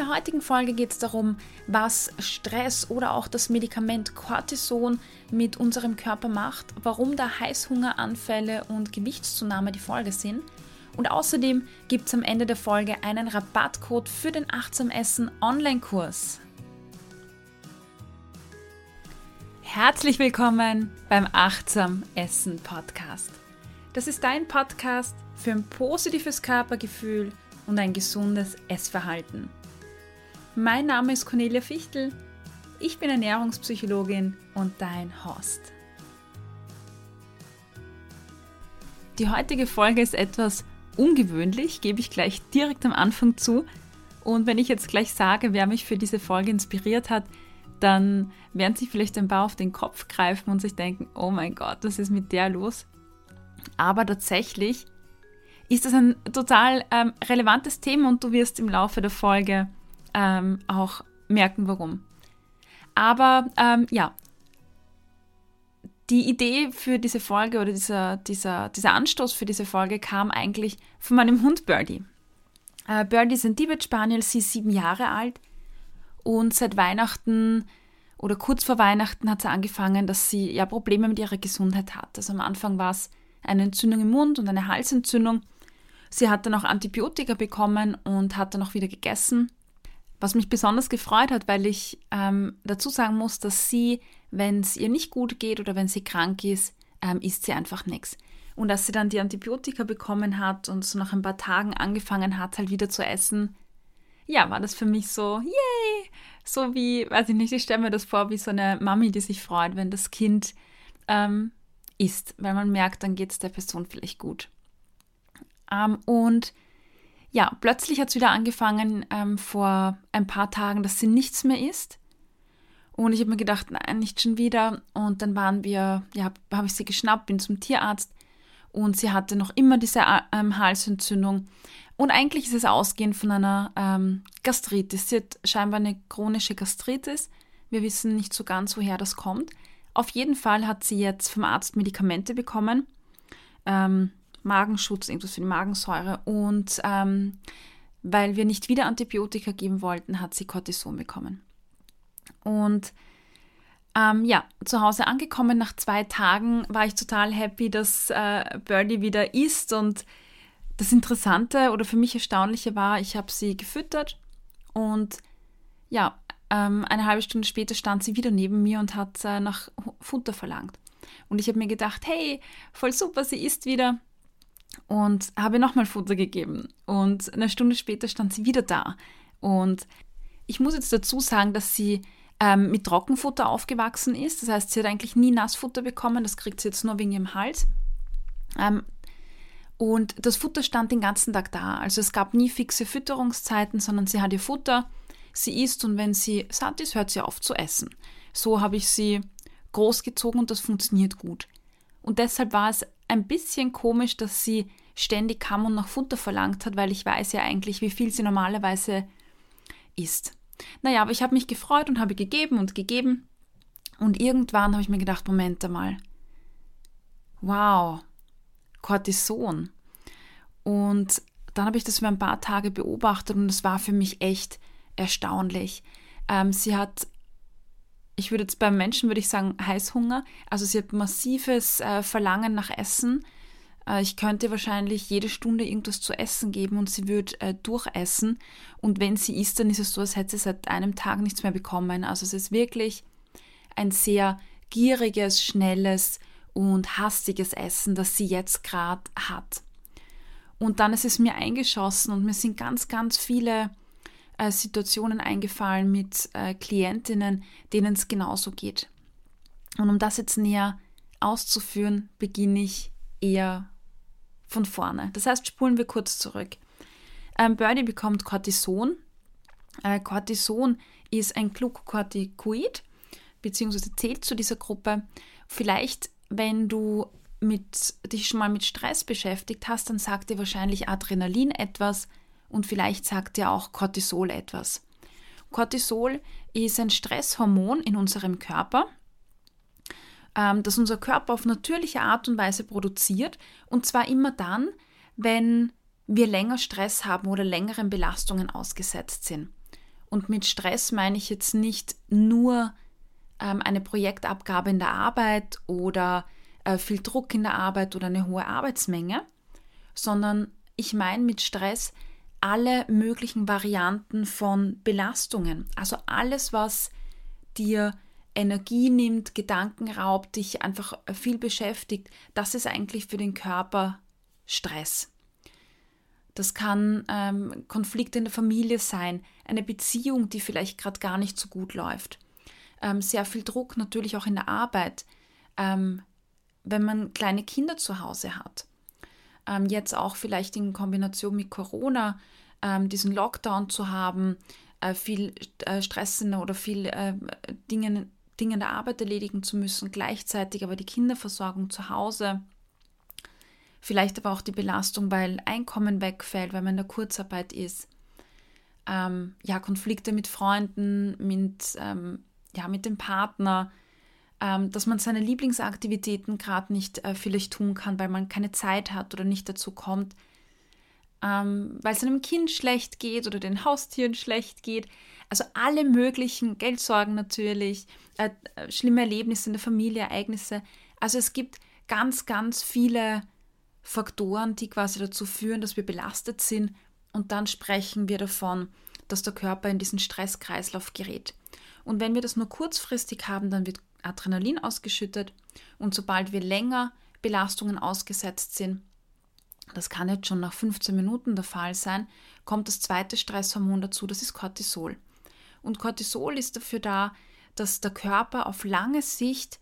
der heutigen Folge geht es darum, was Stress oder auch das Medikament Cortison mit unserem Körper macht, warum da Heißhungeranfälle und Gewichtszunahme die Folge sind. Und außerdem gibt es am Ende der Folge einen Rabattcode für den Achtsam Essen Online-Kurs. Herzlich willkommen beim Achtsam Essen Podcast. Das ist dein Podcast für ein positives Körpergefühl und ein gesundes Essverhalten. Mein Name ist Cornelia Fichtel. Ich bin Ernährungspsychologin und dein Host. Die heutige Folge ist etwas ungewöhnlich, gebe ich gleich direkt am Anfang zu. Und wenn ich jetzt gleich sage, wer mich für diese Folge inspiriert hat, dann werden sich vielleicht ein paar auf den Kopf greifen und sich denken, oh mein Gott, was ist mit der los? Aber tatsächlich ist das ein total ähm, relevantes Thema und du wirst im Laufe der Folge ähm, auch merken, warum. Aber ähm, ja, die Idee für diese Folge oder dieser, dieser, dieser Anstoß für diese Folge kam eigentlich von meinem Hund Birdie. Äh, Birdie ist ein Tibet Spaniel, sie ist sieben Jahre alt und seit Weihnachten oder kurz vor Weihnachten hat sie angefangen, dass sie ja Probleme mit ihrer Gesundheit hat. Also am Anfang war es eine Entzündung im Mund und eine Halsentzündung. Sie hat dann auch Antibiotika bekommen und hat dann auch wieder gegessen. Was mich besonders gefreut hat, weil ich ähm, dazu sagen muss, dass sie, wenn es ihr nicht gut geht oder wenn sie krank ist, ähm, isst sie einfach nichts. Und dass sie dann die Antibiotika bekommen hat und so nach ein paar Tagen angefangen hat, halt wieder zu essen, ja, war das für mich so, yay! So wie, weiß ich nicht, ich stelle mir das vor, wie so eine Mami, die sich freut, wenn das Kind ähm, isst, weil man merkt, dann geht es der Person vielleicht gut. Ähm, und ja, plötzlich hat es wieder angefangen ähm, vor ein paar Tagen, dass sie nichts mehr isst. Und ich habe mir gedacht, nein, nicht schon wieder. Und dann waren wir, ja, habe ich sie geschnappt, bin zum Tierarzt und sie hatte noch immer diese ähm, Halsentzündung. Und eigentlich ist es ausgehend von einer ähm, Gastritis. Sie hat scheinbar eine chronische Gastritis. Wir wissen nicht so ganz, woher das kommt. Auf jeden Fall hat sie jetzt vom Arzt Medikamente bekommen. Ähm, Magenschutz, irgendwas für die Magensäure. Und ähm, weil wir nicht wieder Antibiotika geben wollten, hat sie Cortison bekommen. Und ähm, ja, zu Hause angekommen nach zwei Tagen war ich total happy, dass äh, Birdie wieder isst. Und das Interessante oder für mich Erstaunliche war, ich habe sie gefüttert und ja, ähm, eine halbe Stunde später stand sie wieder neben mir und hat äh, nach Futter verlangt. Und ich habe mir gedacht, hey, voll super, sie isst wieder und habe nochmal Futter gegeben. Und eine Stunde später stand sie wieder da. Und ich muss jetzt dazu sagen, dass sie ähm, mit Trockenfutter aufgewachsen ist. Das heißt, sie hat eigentlich nie Nassfutter bekommen. Das kriegt sie jetzt nur wegen ihrem Hals. Ähm, und das Futter stand den ganzen Tag da. Also es gab nie fixe Fütterungszeiten, sondern sie hat ihr Futter, sie isst und wenn sie satt ist, hört sie auf zu essen. So habe ich sie großgezogen und das funktioniert gut. Und deshalb war es ein bisschen komisch, dass sie ständig kam und nach Futter verlangt hat, weil ich weiß ja eigentlich, wie viel sie normalerweise isst. Naja, aber ich habe mich gefreut und habe gegeben und gegeben. Und irgendwann habe ich mir gedacht, Moment einmal. Wow, Cortison. Und dann habe ich das für ein paar Tage beobachtet und es war für mich echt erstaunlich. Ähm, sie hat ich würde jetzt beim Menschen würde ich sagen Heißhunger. Also sie hat massives äh, Verlangen nach Essen. Äh, ich könnte wahrscheinlich jede Stunde irgendwas zu essen geben und sie würde äh, durchessen. Und wenn sie isst, dann ist es so, als hätte sie seit einem Tag nichts mehr bekommen. Also es ist wirklich ein sehr gieriges, schnelles und hastiges Essen, das sie jetzt gerade hat. Und dann ist es mir eingeschossen und mir sind ganz, ganz viele äh, Situationen eingefallen mit äh, Klientinnen, denen es genauso geht. Und um das jetzt näher auszuführen, beginne ich eher von vorne. Das heißt, spulen wir kurz zurück. Ähm, Birdie bekommt Cortison. Äh, Cortison ist ein Glucocorticoid, beziehungsweise zählt zu dieser Gruppe. Vielleicht, wenn du mit, dich schon mal mit Stress beschäftigt hast, dann sagt dir wahrscheinlich Adrenalin etwas, und vielleicht sagt ja auch Cortisol etwas. Cortisol ist ein Stresshormon in unserem Körper, ähm, das unser Körper auf natürliche Art und Weise produziert und zwar immer dann, wenn wir länger Stress haben oder längeren Belastungen ausgesetzt sind. Und mit Stress meine ich jetzt nicht nur ähm, eine Projektabgabe in der Arbeit oder äh, viel Druck in der Arbeit oder eine hohe Arbeitsmenge, sondern ich meine mit Stress alle möglichen Varianten von Belastungen. Also alles, was dir Energie nimmt, Gedanken raubt, dich einfach viel beschäftigt, das ist eigentlich für den Körper Stress. Das kann ähm, Konflikt in der Familie sein, eine Beziehung, die vielleicht gerade gar nicht so gut läuft. Ähm, sehr viel Druck natürlich auch in der Arbeit, ähm, wenn man kleine Kinder zu Hause hat. Ähm, jetzt auch vielleicht in Kombination mit Corona, ähm, diesen Lockdown zu haben, äh, viel äh, Stress oder viel äh, Dinge, Dinge der Arbeit erledigen zu müssen, gleichzeitig aber die Kinderversorgung zu Hause. Vielleicht aber auch die Belastung, weil Einkommen wegfällt, weil man in der Kurzarbeit ist. Ähm, ja, Konflikte mit Freunden, mit, ähm, ja, mit dem Partner, dass man seine Lieblingsaktivitäten gerade nicht äh, vielleicht tun kann, weil man keine Zeit hat oder nicht dazu kommt, ähm, weil es einem Kind schlecht geht oder den Haustieren schlecht geht. Also alle möglichen Geldsorgen natürlich, äh, äh, schlimme Erlebnisse in der Familie, Ereignisse. Also es gibt ganz, ganz viele Faktoren, die quasi dazu führen, dass wir belastet sind. Und dann sprechen wir davon, dass der Körper in diesen Stresskreislauf gerät. Und wenn wir das nur kurzfristig haben, dann wird Adrenalin ausgeschüttet. Und sobald wir länger Belastungen ausgesetzt sind, das kann jetzt schon nach 15 Minuten der Fall sein, kommt das zweite Stresshormon dazu, das ist Cortisol. Und Cortisol ist dafür da, dass der Körper auf lange Sicht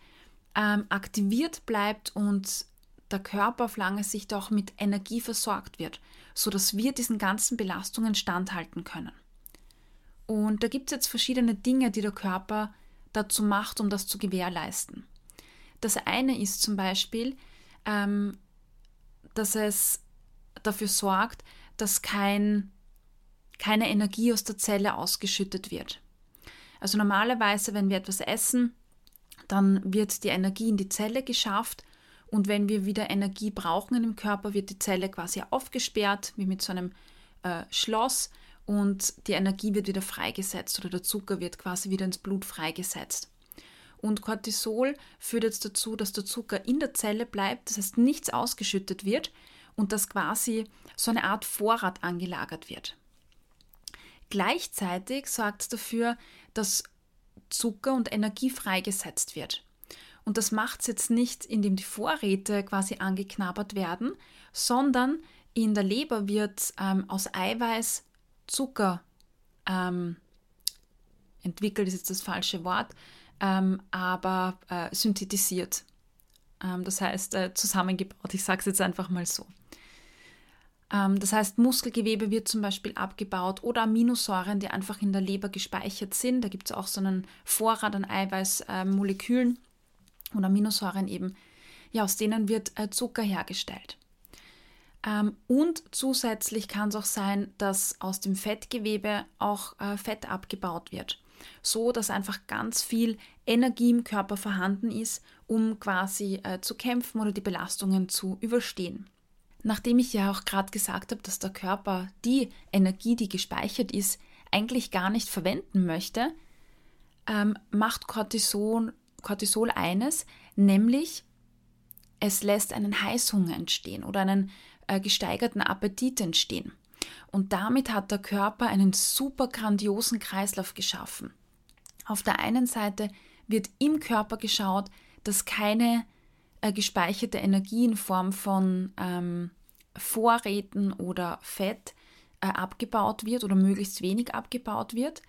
ähm, aktiviert bleibt und der Körper auf lange Sicht auch mit Energie versorgt wird, sodass wir diesen ganzen Belastungen standhalten können. Und da gibt es jetzt verschiedene Dinge, die der Körper dazu macht, um das zu gewährleisten. Das eine ist zum Beispiel, ähm, dass es dafür sorgt, dass kein, keine Energie aus der Zelle ausgeschüttet wird. Also normalerweise, wenn wir etwas essen, dann wird die Energie in die Zelle geschafft und wenn wir wieder Energie brauchen im Körper, wird die Zelle quasi aufgesperrt, wie mit so einem äh, Schloss und die Energie wird wieder freigesetzt oder der Zucker wird quasi wieder ins Blut freigesetzt. Und Cortisol führt jetzt dazu, dass der Zucker in der Zelle bleibt, das heißt nichts ausgeschüttet wird und dass quasi so eine Art Vorrat angelagert wird. Gleichzeitig sorgt es dafür, dass Zucker und Energie freigesetzt wird. Und das macht es jetzt nicht, indem die Vorräte quasi angeknabbert werden, sondern in der Leber wird ähm, aus Eiweiß Zucker ähm, entwickelt, ist jetzt das falsche Wort, ähm, aber äh, synthetisiert. Ähm, das heißt äh, zusammengebaut. Ich sage es jetzt einfach mal so. Ähm, das heißt, Muskelgewebe wird zum Beispiel abgebaut oder Aminosäuren, die einfach in der Leber gespeichert sind. Da gibt es auch so einen Vorrat an Eiweißmolekülen äh, oder Aminosäuren eben. Ja, aus denen wird äh, Zucker hergestellt. Ähm, und zusätzlich kann es auch sein, dass aus dem Fettgewebe auch äh, Fett abgebaut wird, so dass einfach ganz viel Energie im Körper vorhanden ist, um quasi äh, zu kämpfen oder die Belastungen zu überstehen. Nachdem ich ja auch gerade gesagt habe, dass der Körper die Energie, die gespeichert ist, eigentlich gar nicht verwenden möchte, ähm, macht Cortisol, Cortisol eines, nämlich es lässt einen Heißhunger entstehen oder einen gesteigerten Appetit entstehen. Und damit hat der Körper einen super grandiosen Kreislauf geschaffen. Auf der einen Seite wird im Körper geschaut, dass keine äh, gespeicherte Energie in Form von ähm, Vorräten oder Fett äh, abgebaut wird oder möglichst wenig abgebaut wird.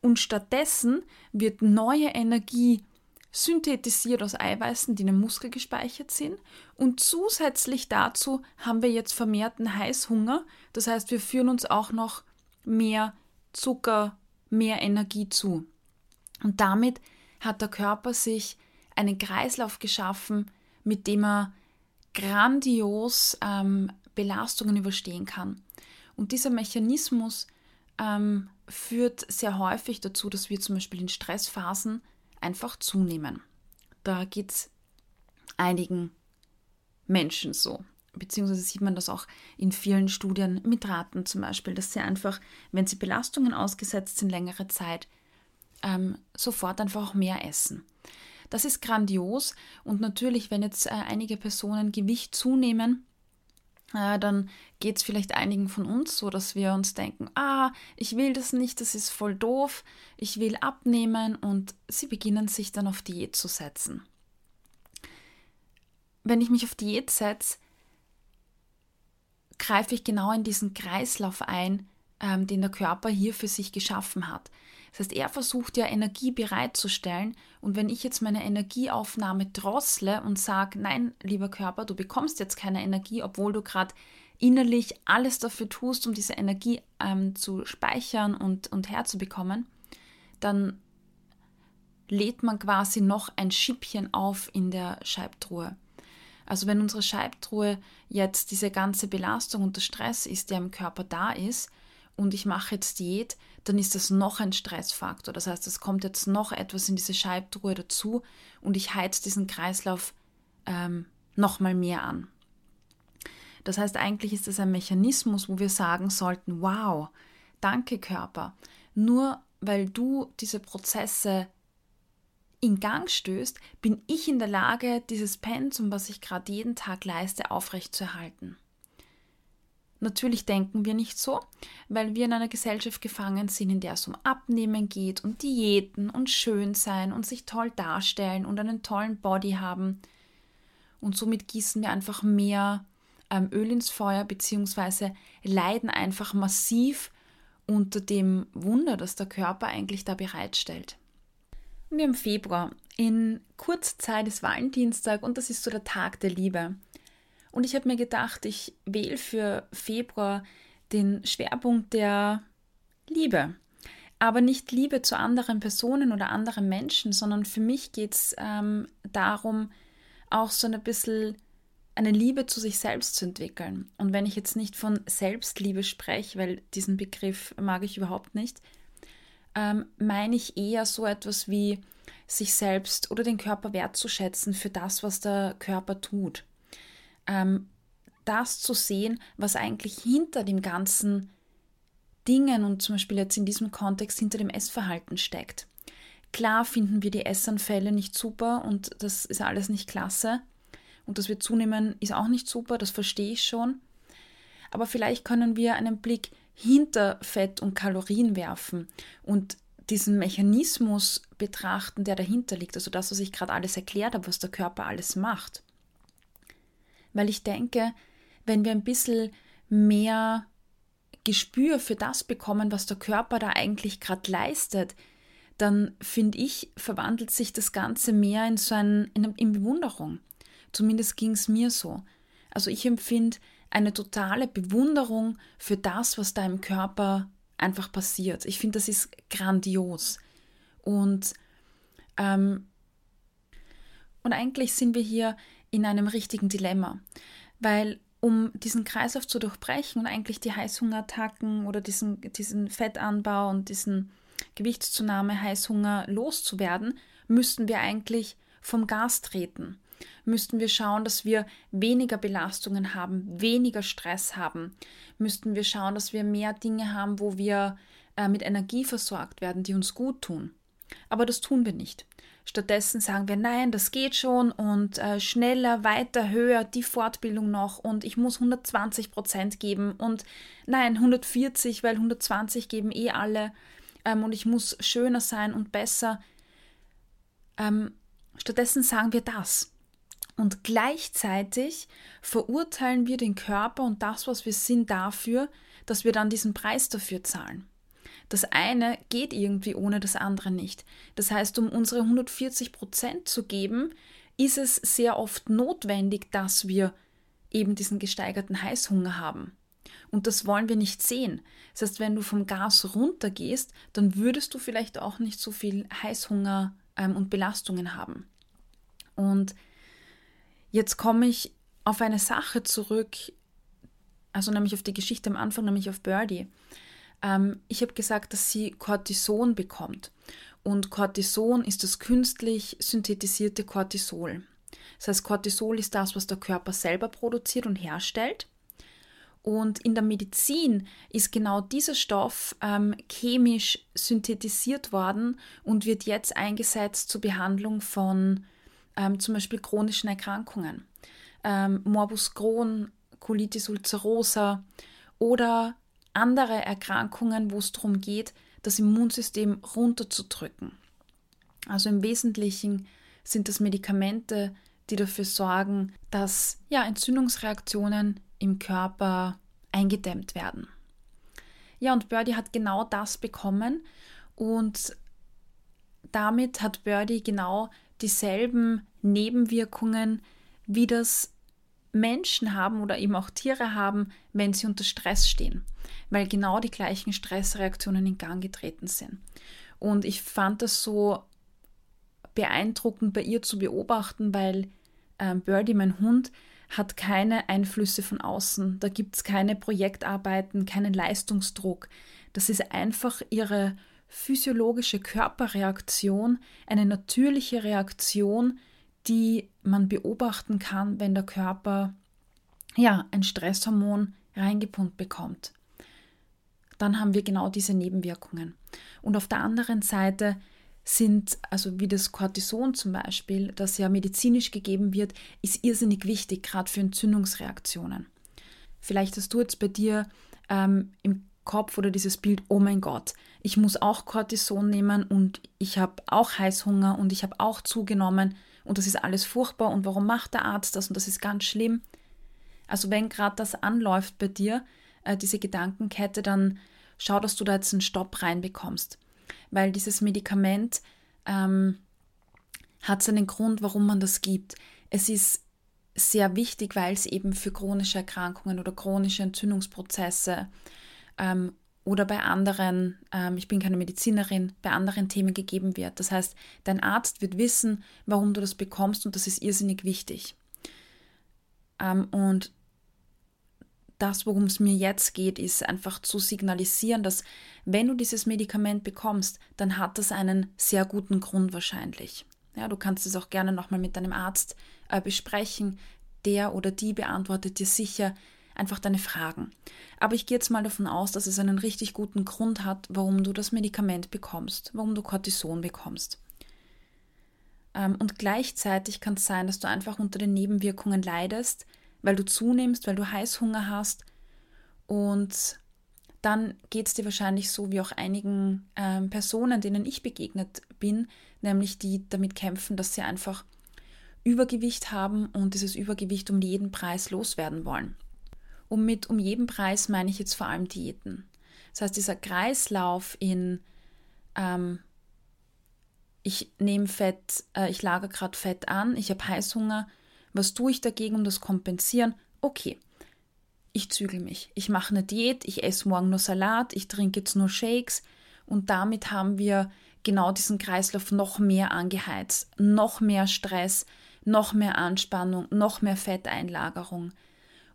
Und stattdessen wird neue Energie synthetisiert aus Eiweißen, die in den Muskel gespeichert sind. Und zusätzlich dazu haben wir jetzt vermehrten Heißhunger. Das heißt, wir führen uns auch noch mehr Zucker, mehr Energie zu. Und damit hat der Körper sich einen Kreislauf geschaffen, mit dem er grandios ähm, Belastungen überstehen kann. Und dieser Mechanismus ähm, führt sehr häufig dazu, dass wir zum Beispiel in Stressphasen einfach zunehmen. Da geht es einigen Menschen so. beziehungsweise sieht man das auch in vielen Studien mit Ratten zum Beispiel, dass sie einfach, wenn sie Belastungen ausgesetzt sind, längere Zeit, ähm, sofort einfach auch mehr essen. Das ist grandios und natürlich, wenn jetzt äh, einige Personen Gewicht zunehmen, äh, dann geht es vielleicht einigen von uns so, dass wir uns denken, ah, ich will das nicht, das ist voll doof, ich will abnehmen und sie beginnen sich dann auf Diät zu setzen. Wenn ich mich auf Diät setze, greife ich genau in diesen Kreislauf ein, ähm, den der Körper hier für sich geschaffen hat. Das heißt, er versucht ja Energie bereitzustellen und wenn ich jetzt meine Energieaufnahme drossle und sage, nein, lieber Körper, du bekommst jetzt keine Energie, obwohl du gerade innerlich alles dafür tust, um diese Energie ähm, zu speichern und, und herzubekommen, dann lädt man quasi noch ein Schippchen auf in der Scheibtruhe. Also wenn unsere Scheibtruhe jetzt diese ganze Belastung und der Stress ist, der im Körper da ist, und ich mache jetzt Diät, dann ist das noch ein Stressfaktor. Das heißt, es kommt jetzt noch etwas in diese Scheibtruhe dazu und ich heiz diesen Kreislauf ähm, noch mal mehr an. Das heißt, eigentlich ist es ein Mechanismus, wo wir sagen sollten, wow, danke Körper. Nur weil du diese Prozesse in Gang stößt, bin ich in der Lage, dieses Pensum, was ich gerade jeden Tag leiste, aufrechtzuerhalten. Natürlich denken wir nicht so, weil wir in einer Gesellschaft gefangen sind, in der es um Abnehmen geht und Diäten und schön sein und sich toll darstellen und einen tollen Body haben. Und somit gießen wir einfach mehr ähm, Öl ins Feuer beziehungsweise leiden einfach massiv unter dem Wunder, das der Körper eigentlich da bereitstellt. Wir haben Februar. In kurzer Zeit ist Valentinstag und das ist so der Tag der Liebe. Und ich habe mir gedacht, ich wähle für Februar den Schwerpunkt der Liebe. Aber nicht Liebe zu anderen Personen oder anderen Menschen, sondern für mich geht es ähm, darum, auch so ein bisschen eine Liebe zu sich selbst zu entwickeln. Und wenn ich jetzt nicht von Selbstliebe spreche, weil diesen Begriff mag ich überhaupt nicht, ähm, meine ich eher so etwas wie sich selbst oder den Körper wertzuschätzen für das, was der Körper tut ähm, das zu sehen, was eigentlich hinter dem ganzen Dingen und zum Beispiel jetzt in diesem Kontext hinter dem Essverhalten steckt. Klar finden wir die Essanfälle nicht super und das ist alles nicht klasse. Und dass wir zunehmen, ist auch nicht super, das verstehe ich schon. Aber vielleicht können wir einen Blick hinter Fett und Kalorien werfen und diesen Mechanismus betrachten, der dahinter liegt. Also das, was ich gerade alles erklärt habe, was der Körper alles macht weil ich denke, wenn wir ein bisschen mehr Gespür für das bekommen, was der Körper da eigentlich gerade leistet, dann finde ich, verwandelt sich das Ganze mehr in so ein, in, in Bewunderung. Zumindest ging es mir so. Also ich empfinde eine totale Bewunderung für das, was da im Körper einfach passiert. Ich finde, das ist grandios. Und, ähm, und eigentlich sind wir hier in einem richtigen Dilemma, weil um diesen Kreislauf zu durchbrechen und eigentlich die Heißhungerattacken oder diesen, diesen Fettanbau und diesen Gewichtszunahme, Heißhunger loszuwerden, müssten wir eigentlich vom Gas treten. Müssten wir schauen, dass wir weniger Belastungen haben, weniger Stress haben. Müssten wir schauen, dass wir mehr Dinge haben, wo wir äh, mit Energie versorgt werden, die uns gut tun. Aber das tun wir nicht. Stattdessen sagen wir, nein, das geht schon und äh, schneller, weiter, höher, die Fortbildung noch und ich muss 120 Prozent geben und nein, 140, weil 120 geben eh alle ähm, und ich muss schöner sein und besser. Ähm, stattdessen sagen wir das. Und gleichzeitig verurteilen wir den Körper und das, was wir sind, dafür, dass wir dann diesen Preis dafür zahlen. Das eine geht irgendwie ohne das andere nicht. Das heißt, um unsere 140 Prozent zu geben, ist es sehr oft notwendig, dass wir eben diesen gesteigerten Heißhunger haben. Und das wollen wir nicht sehen. Das heißt, wenn du vom Gas runtergehst, dann würdest du vielleicht auch nicht so viel Heißhunger ähm, und Belastungen haben. Und jetzt komme ich auf eine Sache zurück, also nämlich auf die Geschichte am Anfang, nämlich auf Birdie. Ähm, ich habe gesagt, dass sie Cortison bekommt. Und Cortison ist das künstlich synthetisierte Cortisol. Das heißt, Cortisol ist das, was der Körper selber produziert und herstellt. Und in der Medizin ist genau dieser Stoff ähm, chemisch synthetisiert worden und wird jetzt eingesetzt zur Behandlung von ähm, zum Beispiel chronischen Erkrankungen. Ähm, Morbus Crohn, Colitis ulcerosa oder andere Erkrankungen, wo es darum geht, das Immunsystem runterzudrücken. Also im Wesentlichen sind das Medikamente, die dafür sorgen, dass ja, Entzündungsreaktionen im Körper eingedämmt werden. Ja, und Birdie hat genau das bekommen und damit hat Birdie genau dieselben Nebenwirkungen, wie das Menschen haben oder eben auch Tiere haben, wenn sie unter Stress stehen, weil genau die gleichen Stressreaktionen in Gang getreten sind. Und ich fand das so beeindruckend bei ihr zu beobachten, weil äh, Birdie, mein Hund, hat keine Einflüsse von außen. Da gibt es keine Projektarbeiten, keinen Leistungsdruck. Das ist einfach ihre physiologische Körperreaktion, eine natürliche Reaktion, die man beobachten kann, wenn der Körper ja ein Stresshormon reingepumpt bekommt. Dann haben wir genau diese Nebenwirkungen. Und auf der anderen Seite sind, also wie das Cortison zum Beispiel, das ja medizinisch gegeben wird, ist irrsinnig wichtig, gerade für Entzündungsreaktionen. Vielleicht hast du jetzt bei dir ähm, im Kopf oder dieses Bild, oh mein Gott, ich muss auch Cortison nehmen und ich habe auch Heißhunger und ich habe auch zugenommen und das ist alles furchtbar und warum macht der Arzt das und das ist ganz schlimm. Also wenn gerade das anläuft bei dir, äh, diese Gedankenkette, dann schau, dass du da jetzt einen Stopp reinbekommst weil dieses Medikament ähm, hat seinen Grund, warum man das gibt. Es ist sehr wichtig, weil es eben für chronische Erkrankungen oder chronische Entzündungsprozesse ähm, oder bei anderen, ähm, ich bin keine Medizinerin, bei anderen Themen gegeben wird. Das heißt, dein Arzt wird wissen, warum du das bekommst und das ist irrsinnig wichtig. Ähm, und das, worum es mir jetzt geht, ist einfach zu signalisieren, dass wenn du dieses Medikament bekommst, dann hat das einen sehr guten Grund wahrscheinlich. Ja, du kannst es auch gerne nochmal mit deinem Arzt äh, besprechen. Der oder die beantwortet dir sicher einfach deine Fragen. Aber ich gehe jetzt mal davon aus, dass es einen richtig guten Grund hat, warum du das Medikament bekommst, warum du Cortison bekommst. Ähm, und gleichzeitig kann es sein, dass du einfach unter den Nebenwirkungen leidest, weil du zunimmst, weil du Heißhunger hast. Und dann geht es dir wahrscheinlich so wie auch einigen ähm, Personen, denen ich begegnet bin, nämlich die damit kämpfen, dass sie einfach Übergewicht haben und dieses Übergewicht um jeden Preis loswerden wollen. Und mit um jeden Preis meine ich jetzt vor allem Diäten. Das heißt, dieser Kreislauf in ähm, ich nehme Fett, äh, ich lagere gerade Fett an, ich habe Heißhunger, was tue ich dagegen, um das kompensieren? Okay, ich zügel mich. Ich mache eine Diät, ich esse morgen nur Salat, ich trinke jetzt nur Shakes und damit haben wir genau diesen Kreislauf noch mehr angeheizt, noch mehr Stress, noch mehr Anspannung, noch mehr Fetteinlagerung.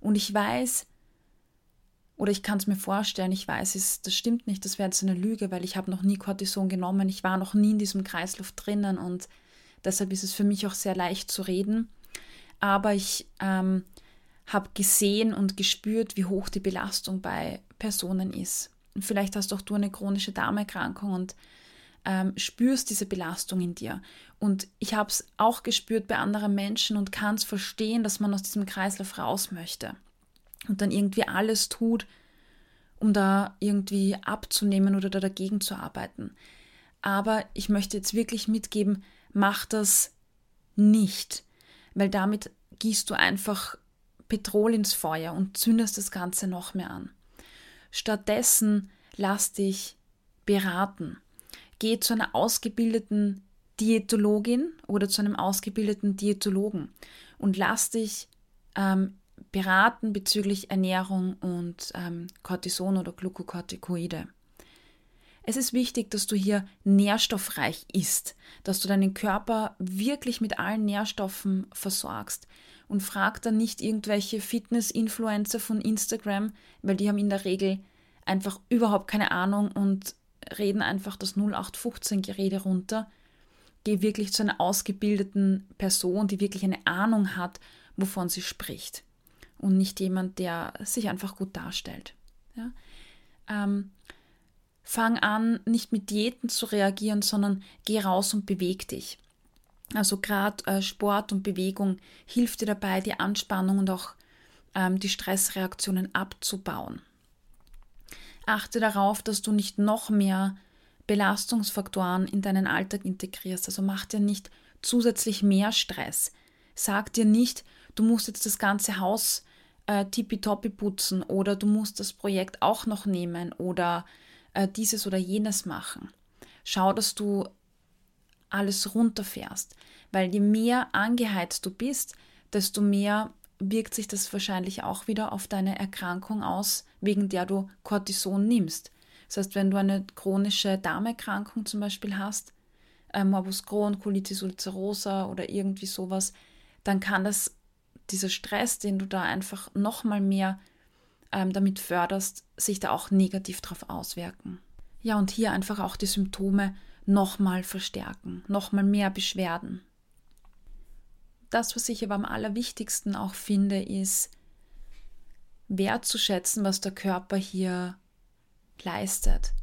Und ich weiß, oder ich kann es mir vorstellen, ich weiß, es, das stimmt nicht, das wäre jetzt eine Lüge, weil ich habe noch nie Cortison genommen, ich war noch nie in diesem Kreislauf drinnen und deshalb ist es für mich auch sehr leicht zu reden aber ich ähm, habe gesehen und gespürt, wie hoch die Belastung bei Personen ist. Und vielleicht hast auch du eine chronische Darmerkrankung und ähm, spürst diese Belastung in dir. Und ich habe es auch gespürt bei anderen Menschen und kann es verstehen, dass man aus diesem Kreislauf raus möchte und dann irgendwie alles tut, um da irgendwie abzunehmen oder da dagegen zu arbeiten. Aber ich möchte jetzt wirklich mitgeben, mach das nicht weil damit gießt du einfach Petrol ins Feuer und zündest das Ganze noch mehr an. Stattdessen lass dich beraten. Geh zu einer ausgebildeten Diätologin oder zu einem ausgebildeten Diätologen und lass dich ähm, beraten bezüglich Ernährung und ähm, Cortison oder Glukokortikoide. Es ist wichtig, dass du hier nährstoffreich isst, dass du deinen Körper wirklich mit allen Nährstoffen versorgst. Und frag dann nicht irgendwelche Fitness-Influencer von Instagram, weil die haben in der Regel einfach überhaupt keine Ahnung und reden einfach das 0815-Gerede runter. geh wirklich zu einer ausgebildeten Person, die wirklich eine Ahnung hat, wovon sie spricht. Und nicht jemand, der sich einfach gut darstellt. Ja? Ähm, fang an, nicht mit Diäten zu reagieren, sondern geh raus und beweg dich. Also gerade äh, Sport und Bewegung hilft dir dabei, die Anspannung und auch ähm, die Stressreaktionen abzubauen. Achte darauf, dass du nicht noch mehr Belastungsfaktoren in deinen Alltag integrierst. Also mach dir nicht zusätzlich mehr Stress. Sag dir nicht, du musst jetzt das ganze Haus äh, tippitoppi putzen oder du musst das Projekt auch noch nehmen oder äh, dieses oder jenes machen. Schau, dass du alles runterfährst, weil je mehr angeheizt du bist, desto mehr wirkt sich das wahrscheinlich auch wieder auf deine Erkrankung aus, wegen der du Cortison nimmst. Das heißt, wenn du eine chronische Darmerkrankung zum Beispiel hast, äh, Morbus Crohn, Colitis ulcerosa oder irgendwie sowas, dann kann das, dieser Stress, den du da einfach nochmal mehr ähm, damit förderst, sich da auch negativ drauf auswirken. Ja, und hier einfach auch die Symptome nochmal verstärken, nochmal mehr Beschwerden. Das, was ich aber am allerwichtigsten auch finde, ist wertzuschätzen, was der Körper hier leistet.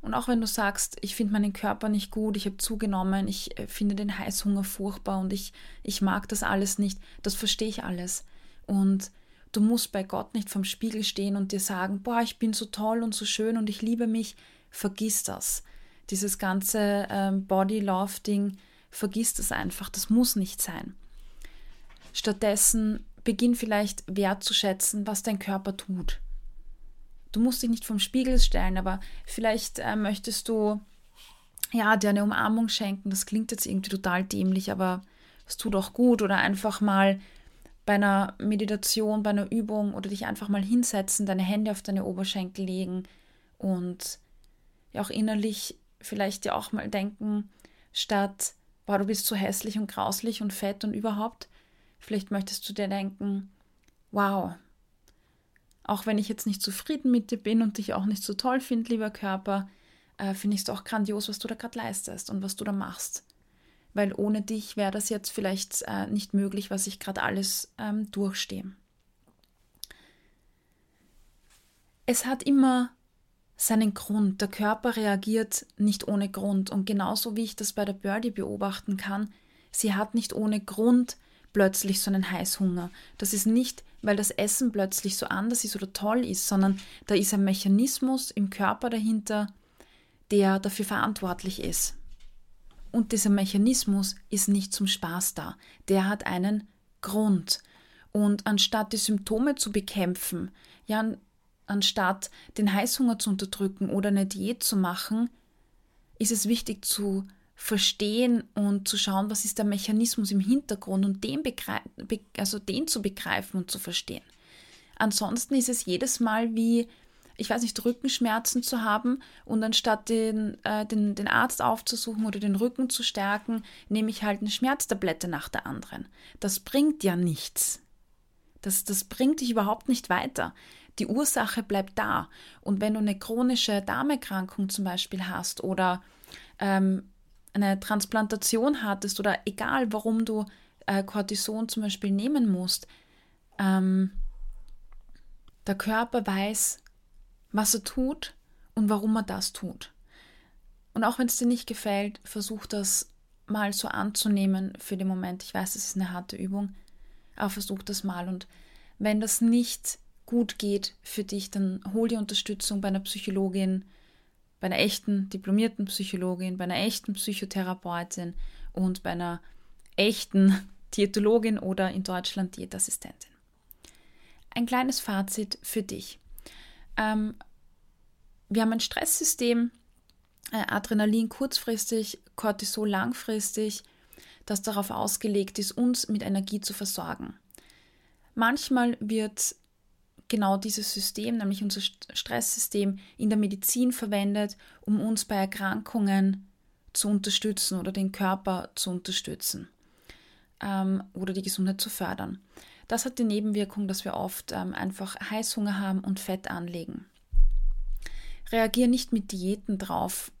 Und auch wenn du sagst, ich finde meinen Körper nicht gut, ich habe zugenommen, ich äh, finde den Heißhunger furchtbar und ich, ich mag das alles nicht, das verstehe ich alles. Und du musst bei Gott nicht vom Spiegel stehen und dir sagen, boah, ich bin so toll und so schön und ich liebe mich. Vergiss das. Dieses ganze ähm, Body-Love-Ding, vergiss das einfach. Das muss nicht sein. Stattdessen beginn vielleicht wertzuschätzen, was dein Körper tut. Du musst dich nicht vom Spiegel stellen, aber vielleicht äh, möchtest du ja dir eine Umarmung schenken. Das klingt jetzt irgendwie total dämlich, aber es tut auch gut. Oder einfach mal bei einer Meditation, bei einer Übung oder dich einfach mal hinsetzen, deine Hände auf deine Oberschenkel legen und ja auch innerlich vielleicht dir auch mal denken, statt, boah, du bist so hässlich und grauslich und fett und überhaupt, vielleicht möchtest du dir denken, wow, auch wenn ich jetzt nicht zufrieden mit dir bin und dich auch nicht so toll finde, lieber Körper, äh, finde ich es doch grandios, was du da gerade leistest und was du da machst. Weil ohne dich wäre das jetzt vielleicht äh, nicht möglich, was ich gerade alles ähm, durchstehe. Es hat immer seinen Grund. Der Körper reagiert nicht ohne Grund. Und genauso wie ich das bei der Birdie beobachten kann, sie hat nicht ohne Grund plötzlich so einen Heißhunger. Das ist nicht weil das Essen plötzlich so anders ist oder toll ist, sondern da ist ein Mechanismus im Körper dahinter, der dafür verantwortlich ist. Und dieser Mechanismus ist nicht zum Spaß da. Der hat einen Grund. Und anstatt die Symptome zu bekämpfen, ja, anstatt den Heißhunger zu unterdrücken oder eine Diät zu machen, ist es wichtig zu verstehen und zu schauen, was ist der Mechanismus im Hintergrund und den, also den zu begreifen und zu verstehen. Ansonsten ist es jedes Mal wie, ich weiß nicht, Rückenschmerzen zu haben und anstatt den, äh, den, den Arzt aufzusuchen oder den Rücken zu stärken, nehme ich halt eine Schmerztablette nach der anderen. Das bringt ja nichts. Das, das bringt dich überhaupt nicht weiter. Die Ursache bleibt da. Und wenn du eine chronische Darmerkrankung zum Beispiel hast oder ähm, eine Transplantation hattest oder egal, warum du äh, Cortison zum Beispiel nehmen musst, ähm, der Körper weiß, was er tut und warum er das tut. Und auch wenn es dir nicht gefällt, versuch das mal so anzunehmen für den Moment. Ich weiß, es ist eine harte Übung, aber versuch das mal. Und wenn das nicht gut geht für dich, dann hol dir Unterstützung bei einer Psychologin, bei einer echten diplomierten Psychologin, bei einer echten Psychotherapeutin und bei einer echten Diätologin oder in Deutschland Diätassistentin. Ein kleines Fazit für dich. Ähm, wir haben ein Stresssystem, äh, Adrenalin kurzfristig, Cortisol langfristig, das darauf ausgelegt ist, uns mit Energie zu versorgen. Manchmal wird genau dieses System, nämlich unser Stresssystem, in der Medizin verwendet, um uns bei Erkrankungen zu unterstützen oder den Körper zu unterstützen ähm, oder die Gesundheit zu fördern. Das hat die Nebenwirkung, dass wir oft ähm, einfach Heißhunger haben und Fett anlegen. Reagier nicht mit Diäten drauf,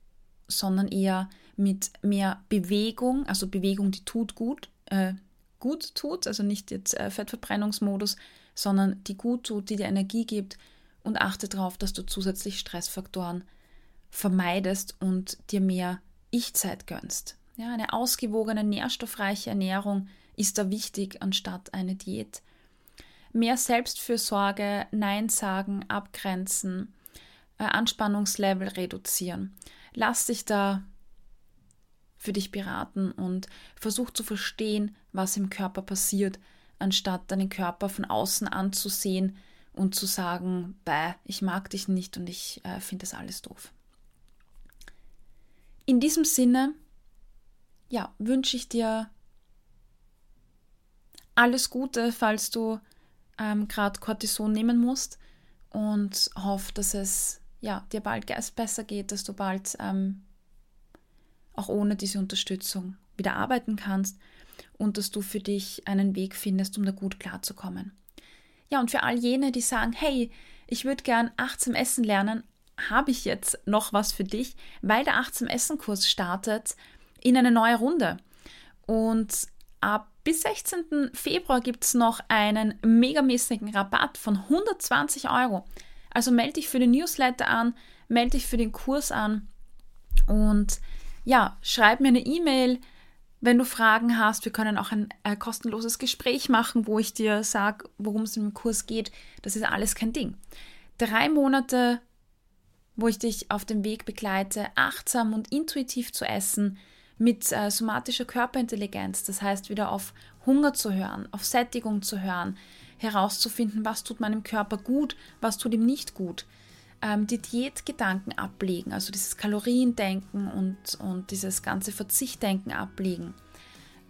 sondern eher mit mehr Bewegung, also Bewegung, die tut gut, äh, gut tut, also nicht jetzt äh, Fettverbrennungsmodus, sondern die gut tut, die dir Energie gibt und achte darauf, dass du zusätzlich Stressfaktoren vermeidest und dir mehr Ich-Zeit gönnst. Ja, eine ausgewogene, nährstoffreiche Ernährung ist da wichtig anstatt eine Diät. Mehr Selbstfürsorge, Nein sagen, abgrenzen, äh, Anspannungslevel reduzieren. Lass dich da für dich beraten und versuch zu verstehen, was im Körper passiert, anstatt deinen Körper von außen anzusehen und zu sagen, bäh, ich mag dich nicht und ich äh, finde das alles doof. In diesem Sinne, ja, wünsche ich dir alles Gute, falls du ähm, gerade Cortison nehmen musst und hoffe, dass es ja, dir bald besser geht, dass du bald ähm, auch ohne diese Unterstützung wieder arbeiten kannst und dass du für dich einen Weg findest, um da gut klarzukommen. Ja, und für all jene, die sagen, hey, ich würde gern achtsam essen lernen, habe ich jetzt noch was für dich, weil der achtsam Essen Kurs startet in eine neue Runde. Und ab bis 16. Februar gibt es noch einen megamäßigen Rabatt von 120 Euro. Also melde dich für den Newsletter an, melde dich für den Kurs an und ja, schreib mir eine E-Mail, wenn du Fragen hast. Wir können auch ein äh, kostenloses Gespräch machen, wo ich dir sage, worum es im Kurs geht. Das ist alles kein Ding. Drei Monate, wo ich dich auf dem Weg begleite, achtsam und intuitiv zu essen, mit äh, somatischer Körperintelligenz, das heißt wieder auf Hunger zu hören, auf Sättigung zu hören, herauszufinden, was tut meinem Körper gut, was tut ihm nicht gut. Ähm, die Diätgedanken ablegen, also dieses Kaloriendenken und, und dieses ganze Verzichtdenken ablegen.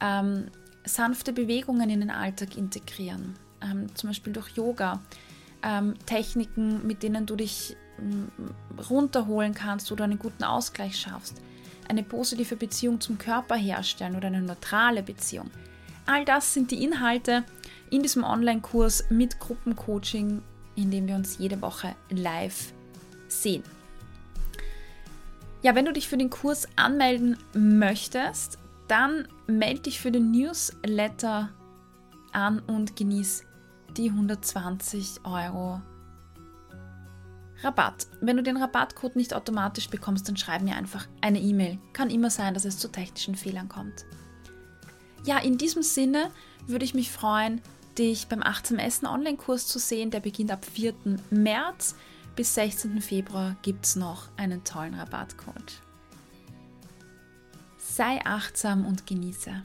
Ähm, sanfte Bewegungen in den Alltag integrieren, ähm, zum Beispiel durch Yoga. Ähm, Techniken, mit denen du dich mm, runterholen kannst, du einen guten Ausgleich schaffst. Eine positive Beziehung zum Körper herstellen oder eine neutrale Beziehung. All das sind die Inhalte, in diesem Online-Kurs mit Gruppencoaching, in dem wir uns jede Woche live sehen. Ja, wenn du dich für den Kurs anmelden möchtest, dann melde dich für den Newsletter an und genieß die 120 Euro Rabatt. Wenn du den Rabattcode nicht automatisch bekommst, dann schreib mir einfach eine E-Mail. Kann immer sein, dass es zu technischen Fehlern kommt. Ja, in diesem Sinne würde ich mich freuen, dich beim 18 Essen Online-Kurs zu sehen. Der beginnt ab 4. März. Bis 16. Februar gibt es noch einen tollen Rabattcode. Sei achtsam und genieße.